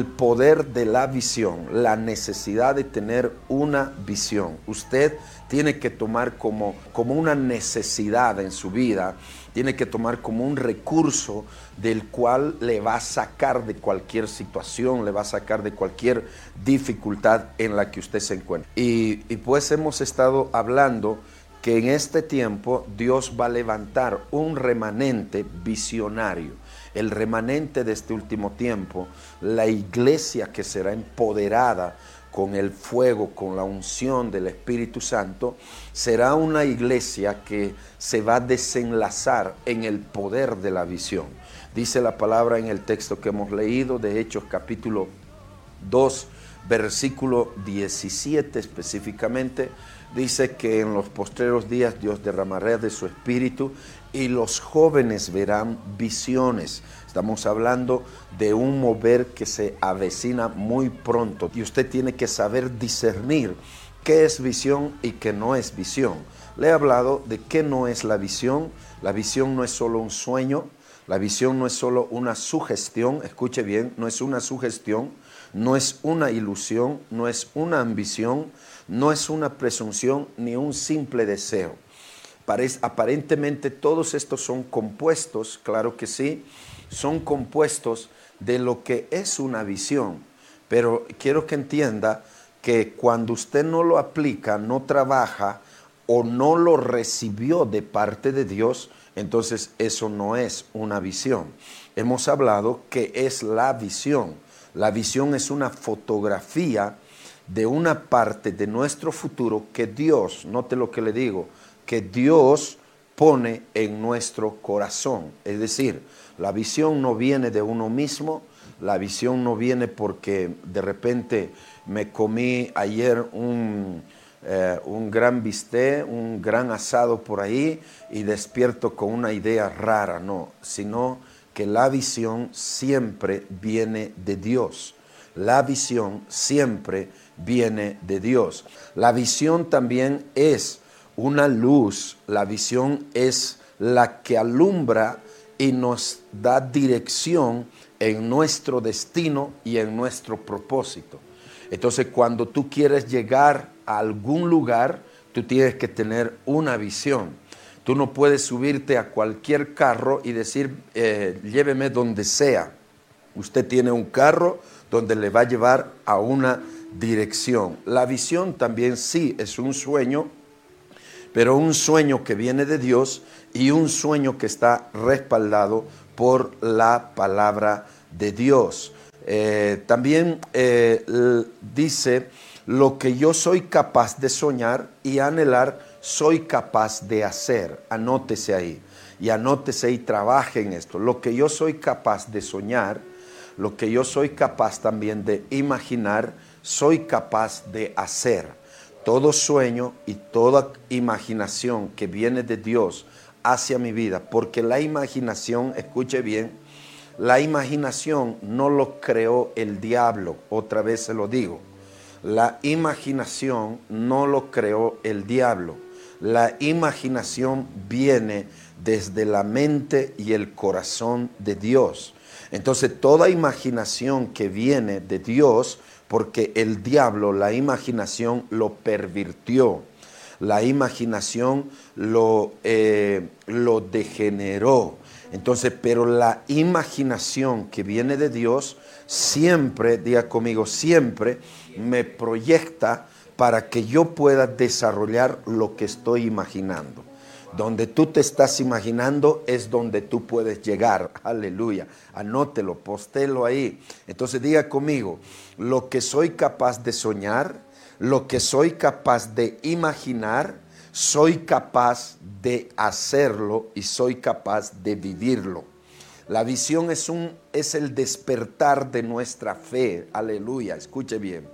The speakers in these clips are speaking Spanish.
el poder de la visión, la necesidad de tener una visión. Usted tiene que tomar como, como una necesidad en su vida, tiene que tomar como un recurso del cual le va a sacar de cualquier situación, le va a sacar de cualquier dificultad en la que usted se encuentra. Y, y pues hemos estado hablando que en este tiempo Dios va a levantar un remanente visionario el remanente de este último tiempo, la iglesia que será empoderada con el fuego, con la unción del Espíritu Santo, será una iglesia que se va a desenlazar en el poder de la visión. Dice la palabra en el texto que hemos leído de Hechos capítulo 2, versículo 17 específicamente, dice que en los postreros días Dios derramará de su espíritu y los jóvenes verán visiones. Estamos hablando de un mover que se avecina muy pronto y usted tiene que saber discernir qué es visión y qué no es visión. Le he hablado de qué no es la visión. La visión no es solo un sueño, la visión no es solo una sugestión, escuche bien, no es una sugestión, no es una ilusión, no es una ambición, no es una presunción ni un simple deseo. Aparentemente todos estos son compuestos, claro que sí, son compuestos de lo que es una visión. Pero quiero que entienda que cuando usted no lo aplica, no trabaja o no lo recibió de parte de Dios, entonces eso no es una visión. Hemos hablado que es la visión. La visión es una fotografía de una parte de nuestro futuro que Dios, note lo que le digo, que Dios pone en nuestro corazón. Es decir, la visión no viene de uno mismo, la visión no viene porque de repente me comí ayer un, eh, un gran bisté, un gran asado por ahí y despierto con una idea rara, no, sino que la visión siempre viene de Dios. La visión siempre viene de Dios. La visión también es una luz, la visión es la que alumbra y nos da dirección en nuestro destino y en nuestro propósito. Entonces, cuando tú quieres llegar a algún lugar, tú tienes que tener una visión. Tú no puedes subirte a cualquier carro y decir, eh, lléveme donde sea. Usted tiene un carro donde le va a llevar a una dirección. La visión también sí es un sueño pero un sueño que viene de Dios y un sueño que está respaldado por la palabra de Dios. Eh, también eh, dice, lo que yo soy capaz de soñar y anhelar, soy capaz de hacer. Anótese ahí. Y anótese y trabaje en esto. Lo que yo soy capaz de soñar, lo que yo soy capaz también de imaginar, soy capaz de hacer. Todo sueño y toda imaginación que viene de Dios hacia mi vida, porque la imaginación, escuche bien, la imaginación no lo creó el diablo, otra vez se lo digo, la imaginación no lo creó el diablo, la imaginación viene desde la mente y el corazón de Dios. Entonces toda imaginación que viene de Dios porque el diablo, la imaginación lo pervirtió, la imaginación lo, eh, lo degeneró. Entonces, pero la imaginación que viene de Dios siempre, diga conmigo, siempre me proyecta para que yo pueda desarrollar lo que estoy imaginando. Donde tú te estás imaginando es donde tú puedes llegar. Aleluya. Anótelo, postelo ahí. Entonces diga conmigo, lo que soy capaz de soñar, lo que soy capaz de imaginar, soy capaz de hacerlo y soy capaz de vivirlo. La visión es, un, es el despertar de nuestra fe. Aleluya. Escuche bien.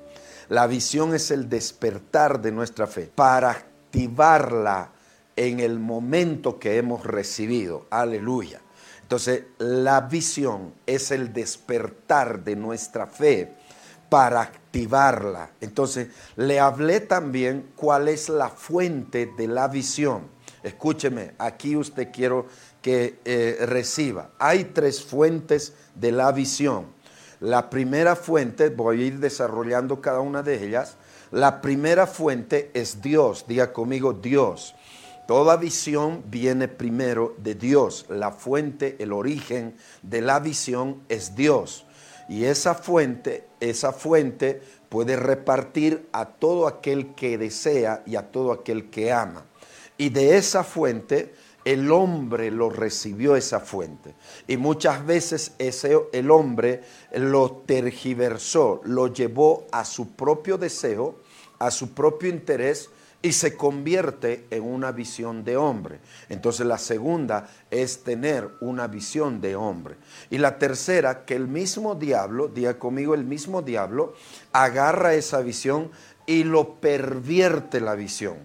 La visión es el despertar de nuestra fe. Para activarla en el momento que hemos recibido. Aleluya. Entonces, la visión es el despertar de nuestra fe para activarla. Entonces, le hablé también cuál es la fuente de la visión. Escúcheme, aquí usted quiero que eh, reciba. Hay tres fuentes de la visión. La primera fuente, voy a ir desarrollando cada una de ellas, la primera fuente es Dios, diga conmigo Dios. Toda visión viene primero de Dios. La fuente, el origen de la visión es Dios. Y esa fuente, esa fuente puede repartir a todo aquel que desea y a todo aquel que ama. Y de esa fuente el hombre lo recibió esa fuente. Y muchas veces ese, el hombre lo tergiversó, lo llevó a su propio deseo, a su propio interés y se convierte en una visión de hombre. Entonces la segunda es tener una visión de hombre. Y la tercera, que el mismo diablo, diga conmigo, el mismo diablo agarra esa visión y lo pervierte la visión.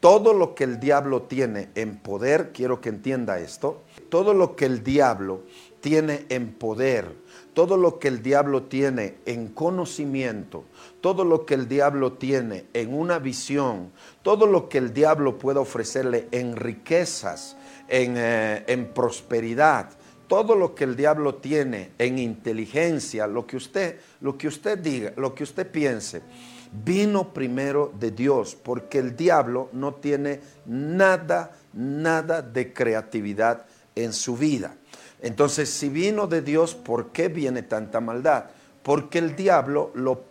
Todo lo que el diablo tiene en poder, quiero que entienda esto, todo lo que el diablo tiene en poder, todo lo que el diablo tiene en conocimiento, todo lo que el diablo tiene en una visión, todo lo que el diablo puede ofrecerle en riquezas, en, eh, en prosperidad, todo lo que el diablo tiene en inteligencia, lo que usted, lo que usted diga, lo que usted piense, vino primero de Dios, porque el diablo no tiene nada, nada de creatividad en su vida. Entonces, si vino de Dios, ¿por qué viene tanta maldad? Porque el diablo lo,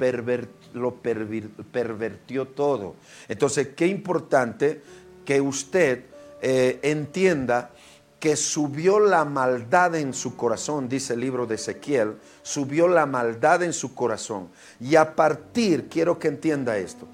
pervertió todo. Entonces, qué importante que usted eh, entienda que subió la maldad en su corazón, dice el libro de Ezequiel, subió la maldad en su corazón. Y a partir, quiero que entienda esto,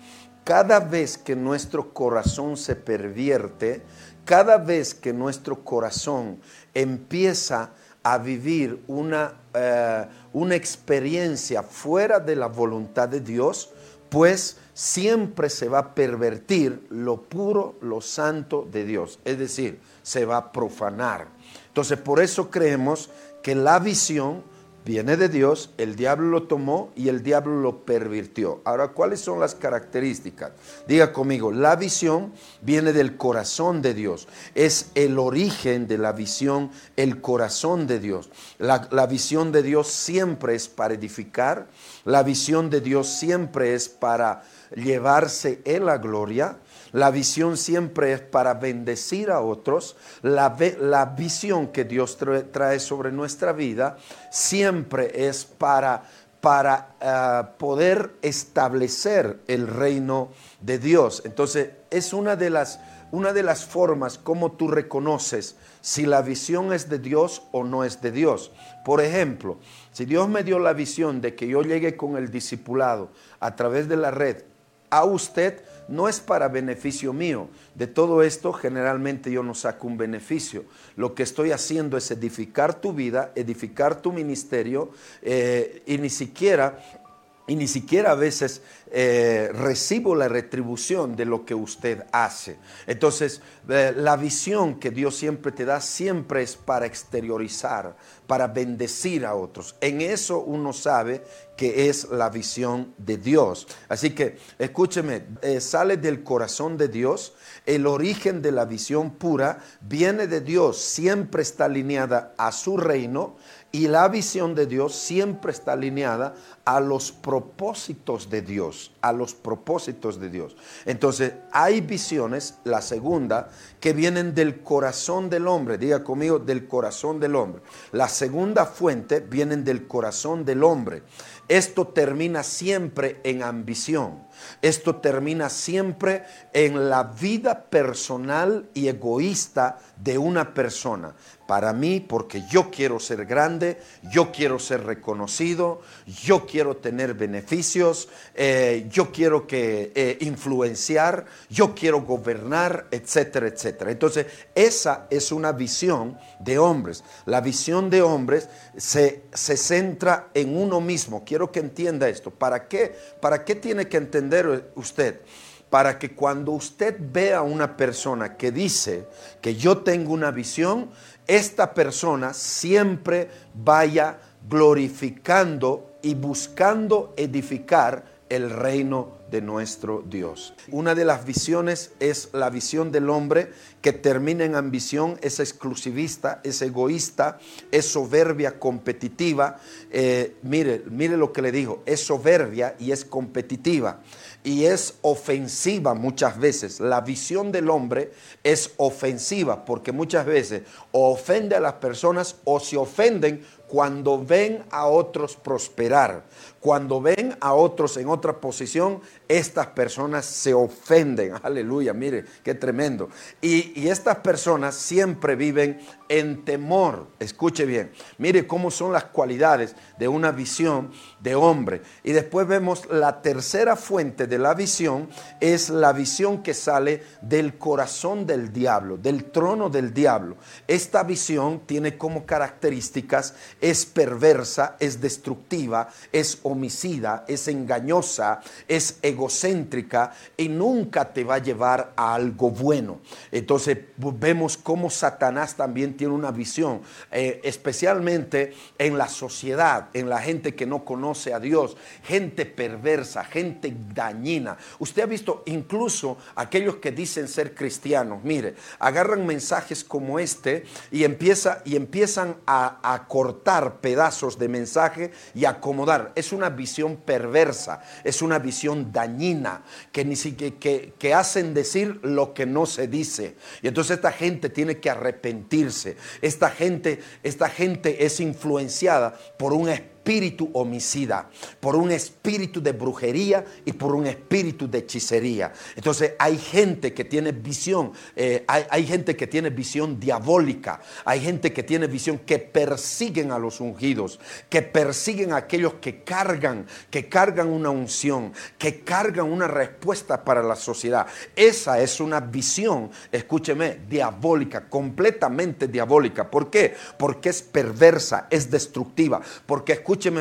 cada vez que nuestro corazón se pervierte, cada vez que nuestro corazón empieza a vivir una, eh, una experiencia fuera de la voluntad de Dios, pues siempre se va a pervertir lo puro, lo santo de Dios. Es decir, se va a profanar. Entonces, por eso creemos que la visión viene de Dios, el diablo lo tomó y el diablo lo pervirtió. Ahora, ¿cuáles son las características? Diga conmigo, la visión viene del corazón de Dios. Es el origen de la visión, el corazón de Dios. La, la visión de Dios siempre es para edificar, la visión de Dios siempre es para llevarse en la gloria. La visión siempre es para bendecir a otros. La, la visión que Dios trae sobre nuestra vida siempre es para, para eh, poder establecer el reino de Dios. Entonces, es una de las una de las formas como tú reconoces si la visión es de Dios o no es de Dios. Por ejemplo, si Dios me dio la visión de que yo llegue con el discipulado a través de la red a usted, no es para beneficio mío. De todo esto generalmente yo no saco un beneficio. Lo que estoy haciendo es edificar tu vida, edificar tu ministerio eh, y ni siquiera y ni siquiera a veces eh, recibo la retribución de lo que usted hace. Entonces, eh, la visión que Dios siempre te da siempre es para exteriorizar, para bendecir a otros. En eso uno sabe que es la visión de Dios. Así que, escúcheme, eh, sale del corazón de Dios. El origen de la visión pura viene de Dios, siempre está alineada a su reino y la visión de Dios siempre está alineada a los propósitos de Dios, a los propósitos de Dios. Entonces, hay visiones, la segunda, que vienen del corazón del hombre, diga conmigo, del corazón del hombre. La segunda fuente vienen del corazón del hombre. Esto termina siempre en ambición. Esto termina siempre en la vida personal y egoísta de una persona para mí porque yo quiero ser grande, yo quiero ser reconocido, yo quiero tener beneficios, eh, yo quiero que eh, influenciar, yo quiero gobernar, etcétera, etcétera. Entonces, esa es una visión de hombres. La visión de hombres se, se centra en uno mismo. Quiero que entienda esto. ¿Para qué? ¿Para qué tiene que entender usted? Para que cuando usted vea a una persona que dice que yo tengo una visión, esta persona siempre vaya glorificando y buscando edificar el reino de nuestro Dios. Una de las visiones es la visión del hombre que termina en ambición, es exclusivista, es egoísta, es soberbia competitiva. Eh, mire, mire lo que le digo, es soberbia y es competitiva y es ofensiva muchas veces. La visión del hombre es ofensiva porque muchas veces ofende a las personas o se ofenden cuando ven a otros prosperar, cuando ven a otros en otra posición, estas personas se ofenden. Aleluya, mire, qué tremendo. Y, y, estas personas siempre viven en temor. Escuche bien, mire cómo son las cualidades de una visión de hombre. Y después vemos la tercera fuente de la visión, es la visión que sale del corazón del diablo, del trono del diablo. Esta visión tiene como características es perversa, es destructiva, es homicida, es engañosa, es egocéntrica y nunca te va a llevar a algo bueno. Entonces vemos cómo Satanás también tiene una visión, eh, especialmente en la sociedad, en la gente que no conoce a Dios, gente perversa, gente dañina. Usted ha visto incluso aquellos que dicen ser cristianos, mire, agarran mensajes como este y, empieza, y empiezan a, a cortar pedazos de mensaje y acomodar. Es una visión perversa, es una visión dañina, que, ni siquiera, que, que hacen decir lo que no se dice. Y entonces esta gente tiene que arrepentirse. Esta gente, esta gente es influenciada por un espíritu espíritu homicida, por un espíritu de brujería y por un espíritu de hechicería. Entonces hay gente que tiene visión, eh, hay, hay, gente que tiene visión diabólica, hay gente que tiene visión que persiguen a los ungidos, que persiguen a aquellos que cargan, que cargan una unción, que cargan una respuesta para la sociedad. Esa es una visión, escúcheme, diabólica, completamente diabólica. ¿Por qué? Porque es perversa, es destructiva, porque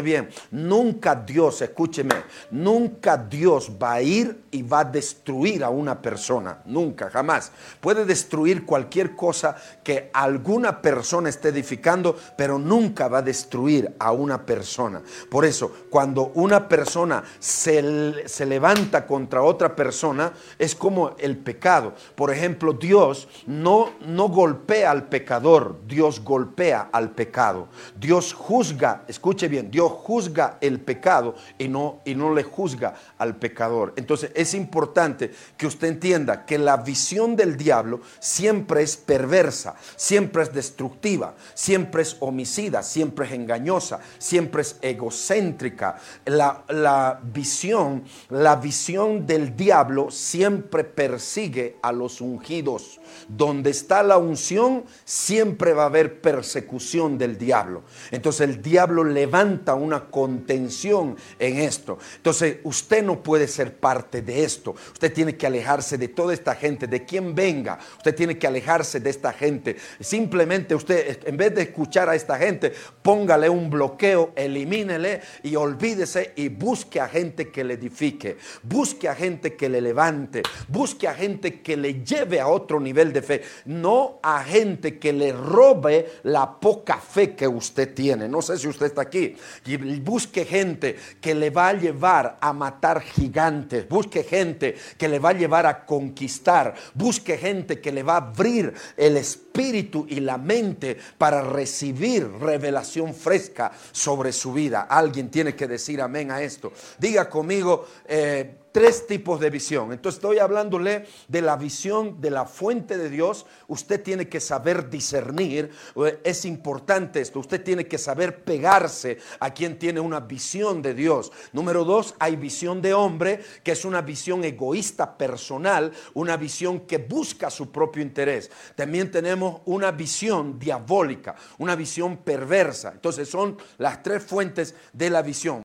bien, nunca Dios, escúcheme, nunca Dios va a ir y va a destruir a una persona, nunca, jamás. Puede destruir cualquier cosa que alguna persona esté edificando, pero nunca va a destruir a una persona. Por eso, cuando una persona se, se levanta contra otra persona, es como el pecado. Por ejemplo, Dios no, no golpea al pecador, Dios golpea al pecado. Dios juzga, escuche bien, Dios juzga el pecado y no, y no le juzga al pecador. Entonces es importante que usted entienda que la visión del diablo siempre es perversa, siempre es destructiva, siempre es homicida, siempre es engañosa, siempre es egocéntrica. La, la visión, la visión del diablo siempre persigue a los ungidos. Donde está la unción, siempre va a haber persecución del diablo. Entonces el diablo levanta una contención en esto. Entonces usted no puede ser parte de esto. Usted tiene que alejarse de toda esta gente, de quien venga. Usted tiene que alejarse de esta gente. Simplemente usted, en vez de escuchar a esta gente, póngale un bloqueo, elimínele y olvídese y busque a gente que le edifique. Busque a gente que le levante. Busque a gente que le lleve a otro nivel de fe, no a gente que le robe la poca fe que usted tiene. No sé si usted está aquí. Y busque gente que le va a llevar a matar gigantes. Busque gente que le va a llevar a conquistar. Busque gente que le va a abrir el espíritu y la mente para recibir revelación fresca sobre su vida. Alguien tiene que decir amén a esto. Diga conmigo, eh, tres tipos de visión. Entonces estoy hablándole de la visión de la fuente de Dios. Usted tiene que saber discernir. Eh, es importante esto. Usted tiene que saber pegarse a quien tiene una visión de Dios. Número dos, hay visión de hombre, que es una visión egoísta personal, una visión que busca su propio interés. También tenemos una visión diabólica, una visión perversa. Entonces son las tres fuentes de la visión.